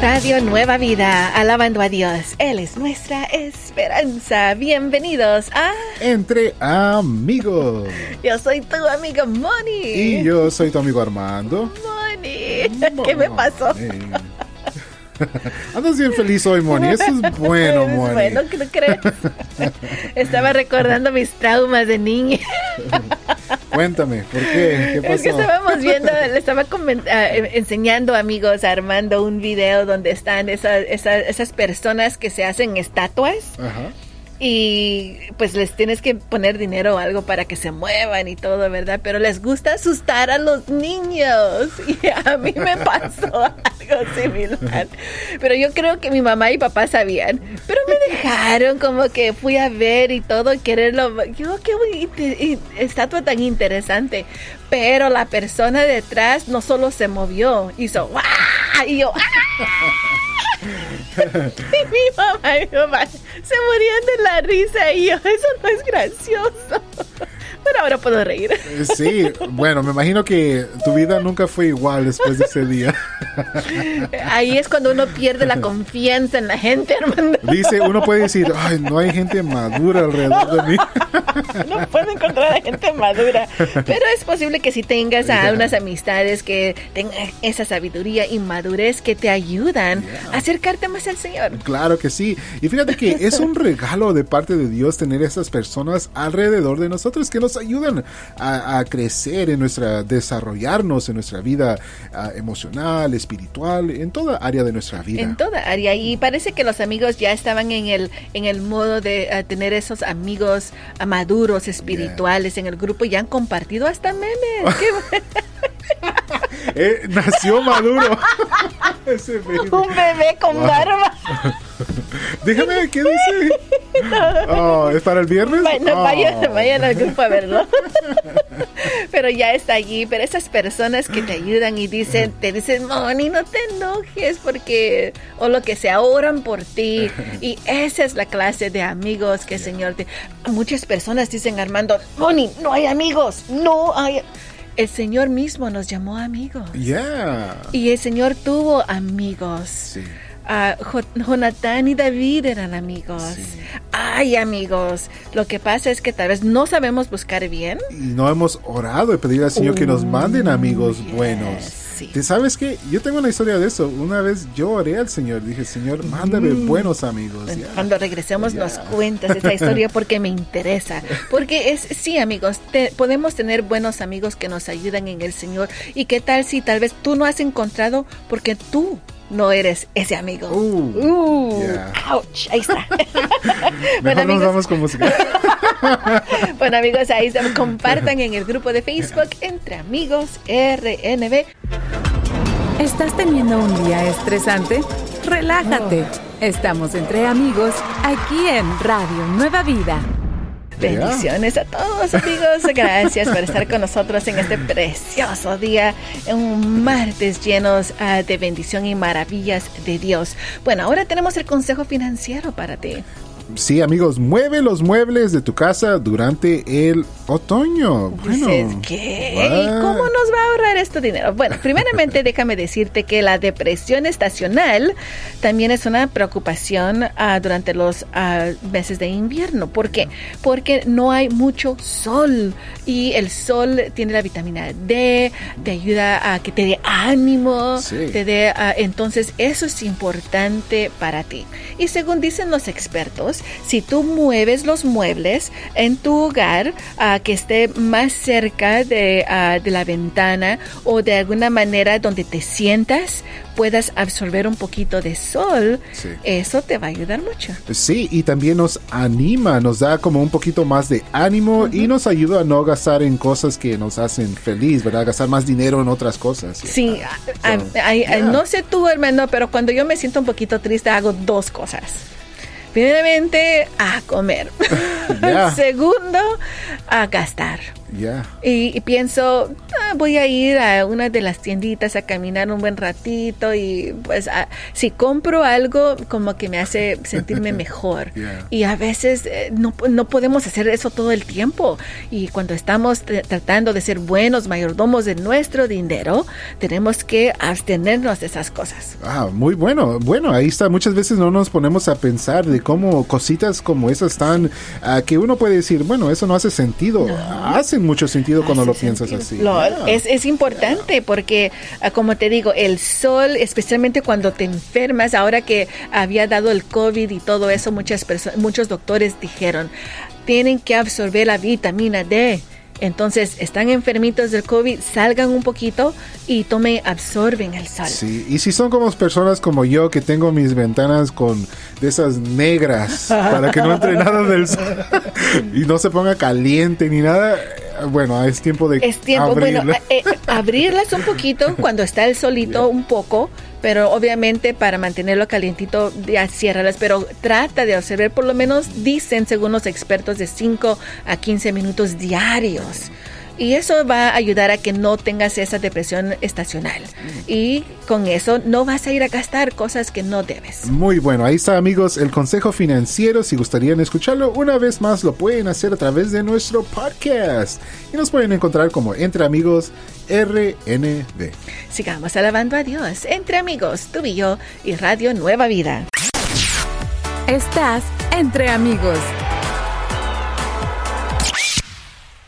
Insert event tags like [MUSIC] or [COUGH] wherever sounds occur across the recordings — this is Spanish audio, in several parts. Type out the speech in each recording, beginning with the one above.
Radio Nueva Vida, alabando a Dios. Él es nuestra esperanza. Bienvenidos a Entre Amigos. Yo soy tu amigo Moni. Y yo soy tu amigo Armando. Moni, ¿qué me pasó? [LAUGHS] Andas bien feliz hoy, Moni. Eso es bueno, [LAUGHS] Es Moni. Bueno, ¿qué no crees? [LAUGHS] Estaba recordando mis traumas de niña. Cuéntame, ¿por qué? ¿Qué pasó? Es que estábamos viendo, le estaba ah, eh, enseñando amigos Armando un video donde están esas, esas, esas personas que se hacen estatuas Ajá. Y pues les tienes que poner dinero o algo para que se muevan y todo, ¿verdad? Pero les gusta asustar a los niños [LAUGHS] y a mí me pasó [LAUGHS] algo similar. Pero yo creo que mi mamá y papá sabían, pero me dejaron como que fui a ver y todo, quererlo. Yo, qué estatua tan interesante. Pero la persona detrás no solo se movió, hizo ¡guau! Y yo ¡ah! [LAUGHS] mi mamá y mi papá se morían de la risa y yo, eso no es gracioso. Ahora puedo reír. Eh, Sí, bueno, me imagino que tu vida nunca fue igual después de ese día. [LAUGHS] Ahí es cuando uno pierde la confianza en la gente, Armando. Dice, uno puede decir, ay, no hay gente madura alrededor de mí. [LAUGHS] No puedo encontrar a gente madura. Pero es posible que si tengas a Yeah. unas amistades que tengan esa sabiduría y madurez que te ayudan a acercarte más al Señor. Claro que sí. Y fíjate que es un regalo de parte de Dios tener esas personas alrededor de nosotros que nos ayudan a, a crecer en nuestra, desarrollarnos en nuestra vida ah, emocional, espiritual, en toda área de nuestra vida. En toda área. Y parece que los amigos ya estaban en el, en el modo de eh, tener esos amigos ah, maduros, espirituales en el grupo y han compartido hasta memes. [LAUGHS] Qué. Eh, nació maduro. [LAUGHS] Ese. Un bebé con Wow. barba. [LAUGHS] [LAUGHS] Déjame ver qué dice. [LAUGHS] Oh, ¿Es para el viernes? Va- no, Oh. vayan, vayan al grupo a verlo. [LAUGHS] pero ya está allí. Pero esas personas que te ayudan y dicen, te dicen, Moni, no te enojes porque, o lo que sea, oran por ti. Y esa es la clase de amigos que el Señor te. Muchas personas dicen, Armando, Moni, no hay amigos, no hay. El Señor mismo nos llamó amigos. Yeah. Y el Señor tuvo amigos. Sí. Jo- Jonatán y David eran amigos. Sí. Ay, amigos. Lo que pasa es que tal vez no sabemos buscar bien. Y no hemos orado y pedir al Señor que nos manden amigos yes, buenos. sí. ¿Te sabes qué? Yo tengo una historia de eso. Una vez yo oré al Señor. Dije, Señor, mándame buenos amigos. Bueno, Yeah. Cuando regresemos nos cuentas esa historia porque me interesa. Porque es, sí, amigos, te- podemos tener buenos amigos que nos ayudan en el Señor. ¿Y qué tal si tal vez tú no has encontrado porque tú no eres ese amigo? Uh, Uh, yeah. ouch, ahí está. [LAUGHS] Mejor bueno, nos amigos, vamos con música. [LAUGHS] Bueno amigos, ahí se compartan en el grupo de Facebook entre amigos RNB. ¿Estás teniendo un día estresante? Relájate. Estamos entre amigos aquí en Radio Nueva Vida. Bendiciones a todos amigos. Gracias por estar con nosotros en este precioso día, un martes llenos ah, de bendición y maravillas de Dios. Bueno, ahora tenemos el consejo financiero para ti. Sí, amigos, mueve los muebles de tu casa durante el otoño. Bueno, ¿qué? cómo nos va a ahorrar esto dinero? Bueno, primeramente déjame decirte que la depresión estacional también es una preocupación ah, durante los ah, meses de invierno. ¿Por qué? Porque no hay mucho sol y el sol tiene la vitamina D, te ayuda a que te dé ánimo, Sí. te dé, ah, entonces eso es importante para ti. Y según dicen los expertos, si tú mueves los muebles en tu hogar que esté más cerca de, de la ventana o de alguna manera donde te sientas, puedas absorber un poquito de sol, Sí. eso te va a ayudar mucho. Sí, y también nos anima, nos da como un poquito más de ánimo y nos ayuda a no gastar en cosas que nos hacen feliz, ¿verdad? Gastar más dinero en otras cosas. Sí, a- a- So, a- a- yeah. no sé tú, hermano, pero cuando yo me siento un poquito triste hago dos cosas. primeramente a comer. [LAUGHS] [LAUGHS] Segundo, a gastar. Y pienso, "Ah, voy a ir a una de las tienditas a caminar un buen ratito y pues a- si compro algo como que me hace sentirme [LAUGHS] mejor. Yeah. Y a veces eh, no, no podemos hacer eso todo el tiempo. Y cuando estamos tr- tratando de ser buenos mayordomos de nuestro dinero, tenemos que abstenernos de esas cosas. Ah, muy bueno. Bueno, ahí está. Muchas veces no nos ponemos a pensar de cómo cositas como esas están, ah, que uno puede decir, bueno, eso no hace sentido. Hacen mucho sentido cuando lo piensas así. Lo-. Es, es importante porque, ah, como te digo, el sol, especialmente cuando te enfermas, ahora que había dado el COVID y todo eso, muchas perso- muchos doctores dijeron, tienen que absorber la vitamina D. Entonces, están enfermitos del COVID, salgan un poquito y tomen, absorben el sol. Sí, y si son como personas como yo que tengo mis ventanas con de esas negras para que no [LAUGHS] entre nada del sol [LAUGHS] y no se ponga caliente ni nada, bueno, es tiempo de Es tiempo, bueno, abrirla. eh, eh, abrirlas un poquito [LAUGHS] cuando está el solito, un poco, pero obviamente para mantenerlo calientito, ya ciérralas, pero trata de observar, por lo menos dicen, según los expertos, de 5 a 15 minutos diarios. Y eso va a ayudar a que no tengas esa depresión estacional. Y con eso no vas a ir a gastar cosas que no debes. Muy bueno, ahí está amigos el consejo financiero. Si gustarían escucharlo una vez más, lo pueden hacer a través de nuestro podcast. Y nos pueden encontrar como Entre Amigos RNB. Sigamos alabando a Dios, entre amigos, tú y yo, y Radio Nueva Vida. Estás entre amigos.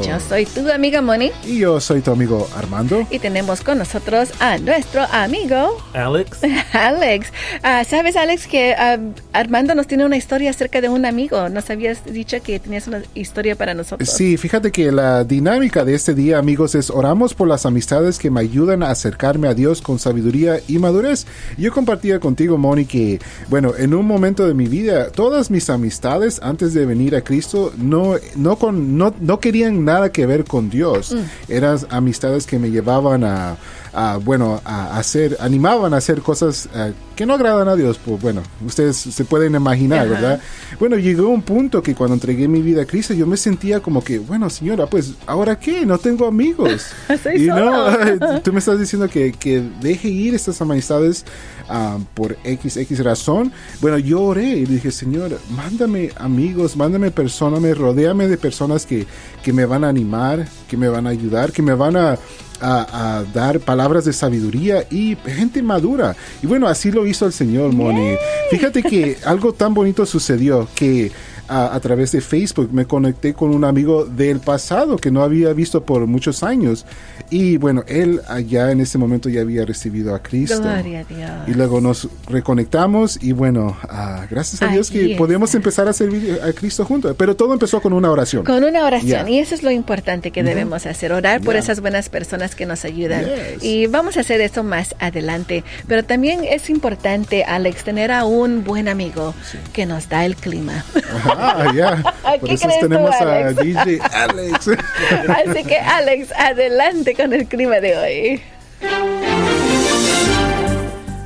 Yo soy tu amiga Moni. Y yo soy tu amigo Armando. Y tenemos con nosotros a nuestro amigo Alex. [LAUGHS] Alex. Ah, Sabes, Alex, que ah, Armando nos tiene una historia acerca de un amigo. Nos habías dicho que tenías una historia para nosotros. Sí, fíjate que la dinámica de este día, amigos, es oramos por las amistades que me ayudan a acercarme a Dios con sabiduría y madurez. Yo compartía contigo, Moni, que, bueno, en un momento de mi vida, todas mis amistades antes de venir a Cristo no, no, con, no, no querían nada que ver con Dios. Eran amistades que me llevaban a, a, bueno, a hacer, animaban a hacer cosas eh, que no agradan a Dios. Pues bueno, ustedes se pueden imaginar, Ajá. ¿verdad? Bueno, llegó un punto que cuando entregué mi vida a Cristo, yo me sentía como que, bueno, señora, pues, ¿ahora qué? No tengo amigos. [LAUGHS] Y no, [LAUGHS] tú me estás diciendo que, que deje ir estas amistades ah, por X, X razón. Bueno, yo oré y dije, Señor, mándame amigos, mándame personas, me rodéame de personas que, que me van a animar, que me van a ayudar, que me van a a, a dar palabras de sabiduría y gente madura. Y bueno, así lo hizo el Señor, Moni. Fíjate que [LAUGHS] algo tan bonito sucedió que a, a través de Facebook me conecté con un amigo del pasado que no había visto por muchos años. Y bueno, él allá en ese momento ya había recibido a Cristo. Gloria a Dios. Y luego nos reconectamos y bueno, ah, gracias a Dios que podemos está. empezar a servir a Cristo juntos. Pero todo empezó con una oración. Con una oración. Y eso es lo importante que debemos hacer, orar por esas buenas personas que nos ayudan. Yes. Y vamos a hacer eso más adelante. Pero también es importante, Alex, tener a un buen amigo que nos da el clima. Ah, ya. [LAUGHS] Por ¿Qué eso tú, tenemos a? DJ Alex. [LAUGHS] Así que, Alex, adelante el clima de hoy.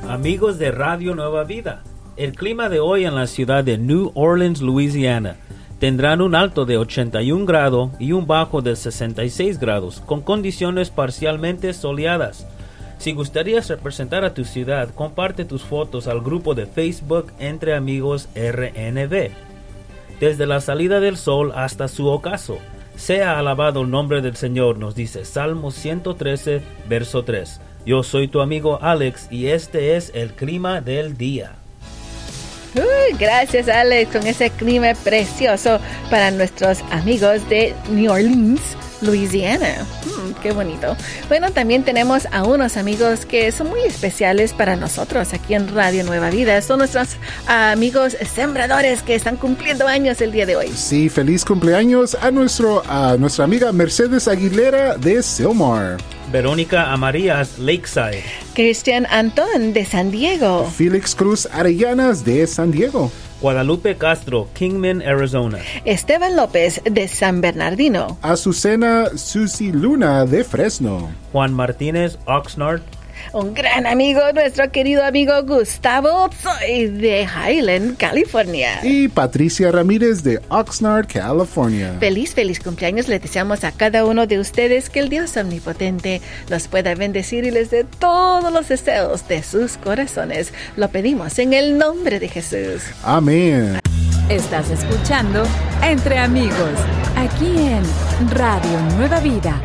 Amigos de Radio Nueva Vida, el clima de hoy en la ciudad de New Orleans, Louisiana, tendrán un alto de 81 grados y un bajo de 66 grados, con condiciones parcialmente soleadas. Si gustarías representar a tu ciudad, comparte tus fotos al grupo de Facebook Entre Amigos RNB. Desde la salida del sol hasta su ocaso, sea alabado el nombre del Señor, nos dice Salmo 113, verso 3. Yo soy tu amigo Alex y este es el clima del día. Gracias, Alex, con ese clima precioso para nuestros amigos de New Orleans, Louisiana. Mm, qué bonito. Bueno, también tenemos a unos amigos que son muy especiales para nosotros aquí en Radio Nueva Vida. Son nuestros amigos sembradores que están cumpliendo años el día de hoy. Sí, feliz cumpleaños a, nuestro, a nuestra amiga Mercedes Aguilera de Silmar. Verónica Amarías, Lakeside. Cristian Antón de San Diego. Félix Cruz Arellanas de San Diego. Guadalupe Castro, Kingman, Arizona. Esteban López de San Bernardino. Azucena Susi Luna de Fresno. Juan Martínez, Oxnard. Un gran amigo, nuestro querido amigo Gustavo, soy de Highland, California. Y Patricia Ramírez de Oxnard, California. Feliz, feliz cumpleaños. Le deseamos a cada uno de ustedes que el Dios omnipotente los pueda bendecir y les dé todos los deseos de sus corazones. Lo pedimos en el nombre de Jesús. Amén. Estás escuchando Entre Amigos, aquí en Radio Nueva Vida.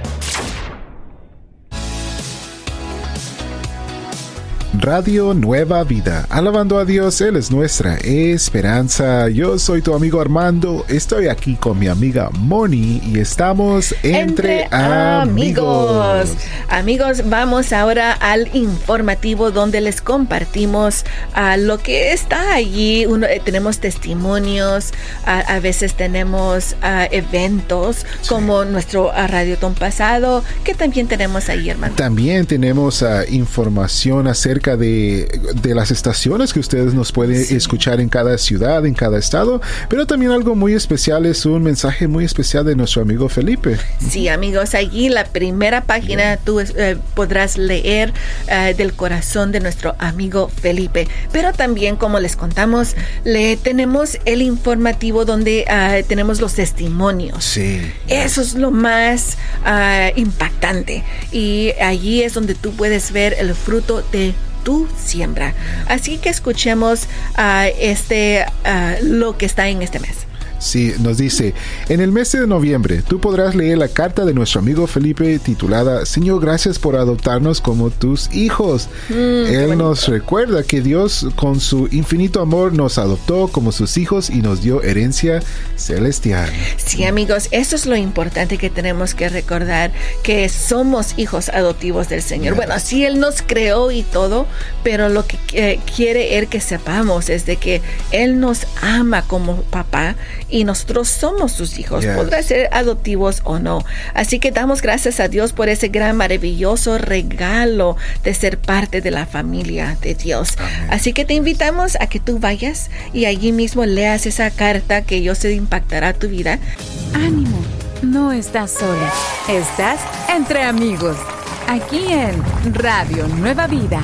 Radio Nueva Vida. Alabando a Dios, Él es nuestra esperanza. Yo soy tu amigo Armando. Estoy aquí con mi amiga Moni y estamos entre, amigos. amigos. vamos ahora al informativo donde les compartimos a lo que está allí. Uno, eh, tenemos testimonios, a, veces tenemos eventos como nuestro Radio Ton pasado, que también tenemos ahí, hermano. También tenemos información acerca de, las estaciones que ustedes nos pueden escuchar en cada ciudad, en cada estado, pero también algo muy especial es un mensaje muy especial de nuestro amigo Felipe. Sí, amigos, allí la primera página tú eh, podrás leer eh, del corazón de nuestro amigo Felipe, pero también como les contamos, le tenemos el informativo donde ah, tenemos los testimonios. Sí. Eso es lo más ah, impactante y allí es donde tú puedes ver el fruto de tu siembra. Así que escuchemos este, lo que está en este mes. Sí, nos dice, en el mes de noviembre tú podrás leer la carta de nuestro amigo Felipe titulada Señor, gracias por adoptarnos como tus hijos. Mm, Él nos recuerda que Dios con su infinito amor nos adoptó como sus hijos y nos dio herencia celestial. Sí, amigos, eso es lo importante que tenemos que recordar, que somos hijos adoptivos del Señor. Bueno, sí, Él nos creó y todo, pero lo que eh, quiere Él que sepamos es de que Él nos ama como papá y nosotros somos sus hijos, podrá ser adoptivos o no. Así que damos gracias a Dios por ese gran maravilloso regalo de ser parte de la familia de Dios. Así que te invitamos a que tú vayas y allí mismo leas esa carta que yo sé impactará tu vida. Ánimo, no estás sola, estás entre amigos, aquí en Radio Nueva Vida.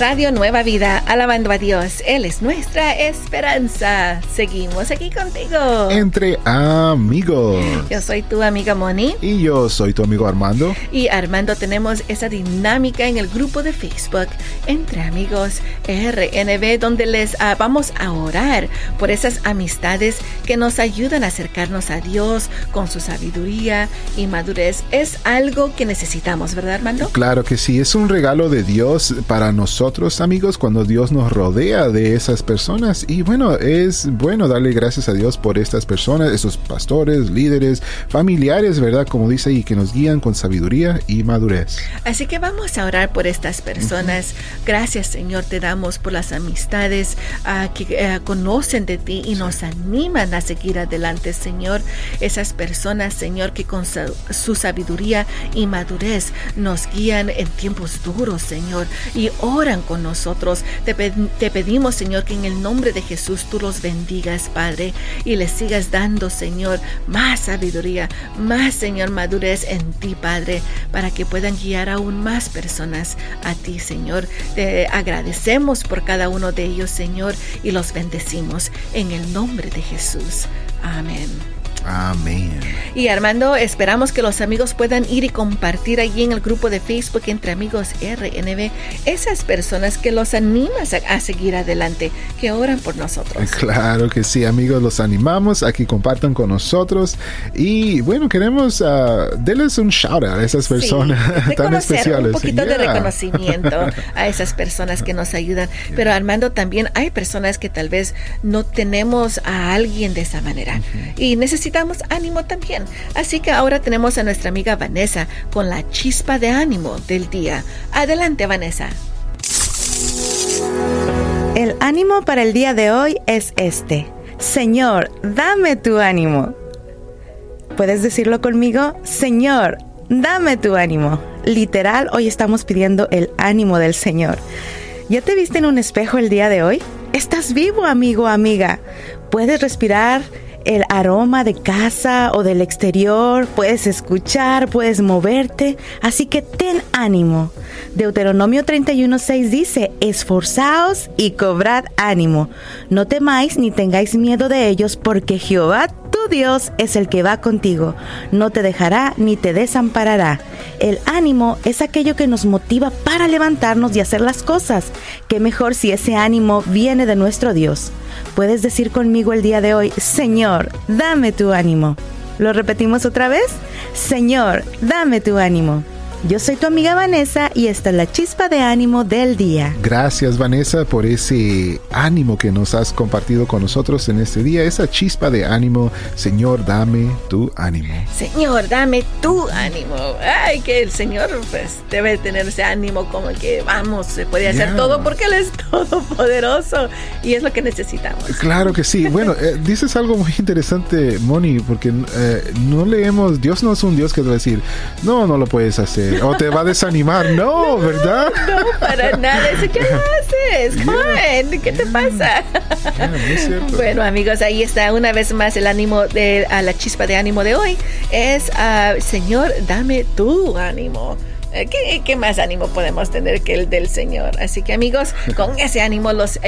Radio Nueva Vida, alabando a Dios. Él es nuestra esperanza. Seguimos aquí contigo. Entre amigos. Yo soy tu amiga Moni. Y yo soy tu amigo Armando. Y Armando tenemos esa dinámica en el grupo de Facebook Entre Amigos RNB, donde les ah, vamos a orar por esas amistades que nos ayudan a acercarnos a Dios con su sabiduría y madurez. Es algo que necesitamos, ¿verdad, Armando? Claro que sí, es un regalo de Dios para nosotros amigos cuando Dios nos rodea de esas personas. Y bueno, es bueno darle gracias a Dios por estas personas, esos pastores, líderes, familiares, ¿verdad? Como dice y que nos guían con sabiduría y madurez. Así que vamos a orar por estas personas. Gracias Señor, te damos por las amistades uh, que uh, conocen de ti y nos animan a seguir adelante, Señor. Esas personas, Señor, que con su sabiduría y madurez nos guían en tiempos duros, Señor, y oran con nosotros. Te, te, pedimos, Señor, que en el nombre de Jesús tú los bendigas, Padre, y les sigas dando, Señor, más sabiduría, más, Señor, madurez en ti, Padre, para que puedan guiar aún más personas a ti, Señor. Te agradecemos por cada uno de ellos, Señor, y los bendecimos en el nombre de Jesús. Amén. Amén. Y Armando, esperamos que los amigos puedan ir y compartir allí en el grupo de Facebook Entre Amigos RNB esas personas que los animas a, seguir adelante, que oran por nosotros. [LAUGHS] Claro que sí, amigos, los animamos a que compartan con nosotros. Y bueno, queremos uh, darles un shout out a esas personas [LAUGHS] tan especiales. Un poquito de reconocimiento [LAUGHS] a esas personas que nos ayudan. Pero Armando, también hay personas que tal vez no tenemos a alguien de esa manera. Y necesitamos necesitamos ánimo también. Así que ahora tenemos a nuestra amiga Vanessa con la chispa de ánimo del día. Adelante, Vanessa. El ánimo para el día de hoy es este. Señor, dame tu ánimo. ¿Puedes decirlo conmigo? Señor, dame tu ánimo. Literal, hoy estamos pidiendo el ánimo del Señor. ¿Ya te viste en un espejo el día de hoy? Estás vivo, amigo, amiga. Puedes respirar el aroma de casa o del exterior, puedes escuchar, puedes moverte, así que ten ánimo. Deuteronomio 31:6 dice, esforzaos y cobrad ánimo, no temáis ni tengáis miedo de ellos, porque Jehová tu Dios es el que va contigo, no te dejará ni te desamparará. El ánimo es aquello que nos motiva para levantarnos y hacer las cosas. Qué mejor si ese ánimo viene de nuestro Dios. Puedes decir conmigo el día de hoy, Señor, dame tu ánimo. ¿Lo repetimos otra vez? Señor, dame tu ánimo. Yo soy tu amiga Vanessa y esta es la chispa de ánimo del día. Gracias Vanessa por ese ánimo que nos has compartido con nosotros en este día, esa chispa de ánimo. Señor, dame tu ánimo. Señor, dame tu ánimo. Ay, que el Señor pues debe tener ese ánimo como que vamos, se puede hacer Yeah. todo porque Él es [LAUGHS] todopoderoso y es lo que necesitamos. Claro que sí. [LAUGHS] Bueno, eh, dices algo muy interesante, Moni, porque eh, no leemos, Dios no es un Dios que te va a decir, no, no lo puedes hacer, o te va a desanimar, no, ¿verdad? No, para nada. ¿qué haces? ¿Qué te pasa? Bueno, amigos, ahí está una vez más el ánimo de a la chispa de ánimo de hoy. Es, ah, Señor, dame tu ánimo. Eh, ¿Qué, ¿Qué más ánimo podemos tener que el del Señor? Así que amigos, con ese ánimo los